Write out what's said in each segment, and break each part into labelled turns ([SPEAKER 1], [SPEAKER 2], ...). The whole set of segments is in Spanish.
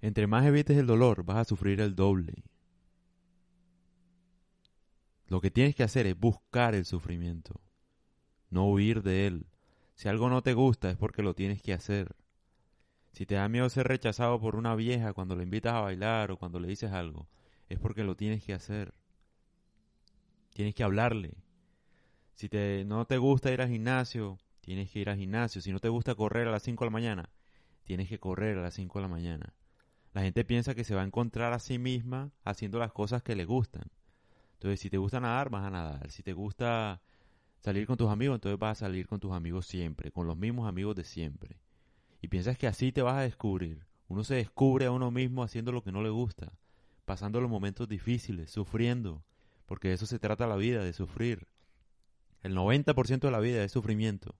[SPEAKER 1] Entre más evites el dolor, vas a sufrir el doble. Lo que tienes que hacer es buscar el sufrimiento, no huir de él. Si algo no te gusta es porque lo tienes que hacer. Si te da miedo ser rechazado por una vieja cuando le invitas a bailar o cuando le dices algo, es porque lo tienes que hacer. Tienes que hablarle. Si te, no te gusta ir al gimnasio, tienes que ir al gimnasio. Si no te gusta correr a las 5 de la mañana, tienes que correr a las 5 de la mañana. La gente piensa que se va a encontrar a sí misma haciendo las cosas que le gustan. Entonces, si te gusta nadar, vas a nadar. Si te gusta salir con tus amigos, entonces vas a salir con tus amigos siempre, con los mismos amigos de siempre. Y piensas que así te vas a descubrir. Uno se descubre a uno mismo haciendo lo que no le gusta, pasando los momentos difíciles, sufriendo, porque de eso se trata la vida, de sufrir. El 90% de la vida es sufrimiento.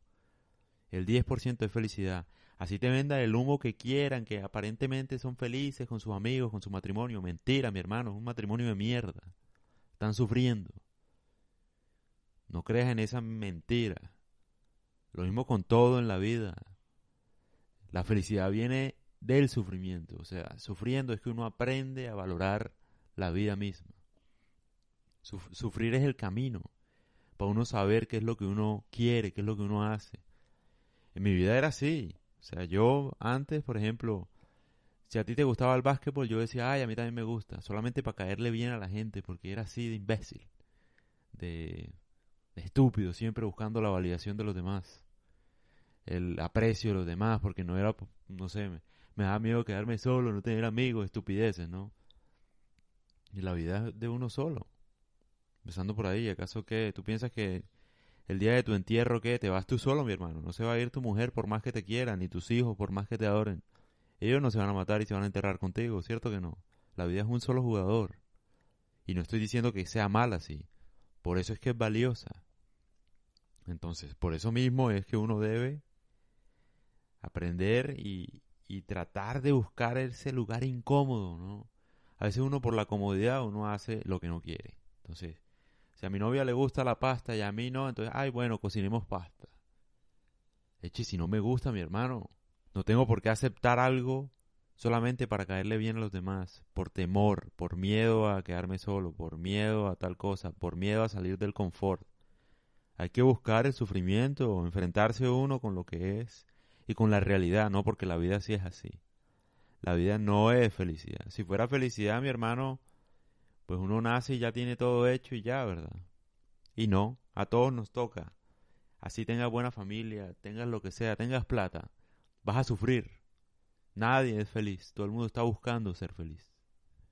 [SPEAKER 1] El 10% es felicidad. Así te venda el humo que quieran, que aparentemente son felices con sus amigos, con su matrimonio. Mentira, mi hermano, es un matrimonio de mierda. Están sufriendo. No creas en esa mentira. Lo mismo con todo en la vida. La felicidad viene del sufrimiento. O sea, sufriendo es que uno aprende a valorar la vida misma. sufrir es el camino para uno saber qué es lo que uno quiere, qué es lo que uno hace. En mi vida era así. O sea, yo antes, por ejemplo, si a ti te gustaba el básquetbol, yo decía, ay, a mí también me gusta, solamente para caerle bien a la gente, porque era así de imbécil, de, estúpido, siempre buscando la validación de los demás, el aprecio de los demás, porque no era, no sé, me, me daba miedo quedarme solo, no tener amigos, estupideces, ¿no? Y la vida es de uno solo. Empezando por ahí, ¿acaso qué? ¿Tú piensas que el día de tu entierro, ¿qué? Te vas tú solo, mi hermano. No se va a ir tu mujer por más que te quieran, ni tus hijos por más que te adoren. Ellos no se van a matar y se van a enterrar contigo, ¿cierto que no? La vida es un solo jugador. Y no estoy diciendo que sea mala así. Por eso es que es valiosa. Entonces, por eso mismo es que uno debe aprender y, y tratar de buscar ese lugar incómodo, ¿no? A veces uno por la comodidad uno hace lo que no quiere. Entonces, si a mi novia le gusta la pasta y a mí no, entonces, ay, bueno, cocinemos pasta. Eche, si no me gusta, mi hermano, no tengo por qué aceptar algo solamente para caerle bien a los demás, por temor, por miedo a quedarme solo, por miedo a tal cosa, por miedo a salir del confort. Hay que buscar el sufrimiento, enfrentarse uno con lo que es y con la realidad, no porque la vida sí es así. La vida no es felicidad. Si fuera felicidad, mi hermano, pues uno nace y ya tiene todo hecho y ya, ¿verdad? Y no, a todos nos toca. Así tengas buena familia, tengas lo que sea, tengas plata, vas a sufrir. Nadie es feliz, todo el mundo está buscando ser feliz.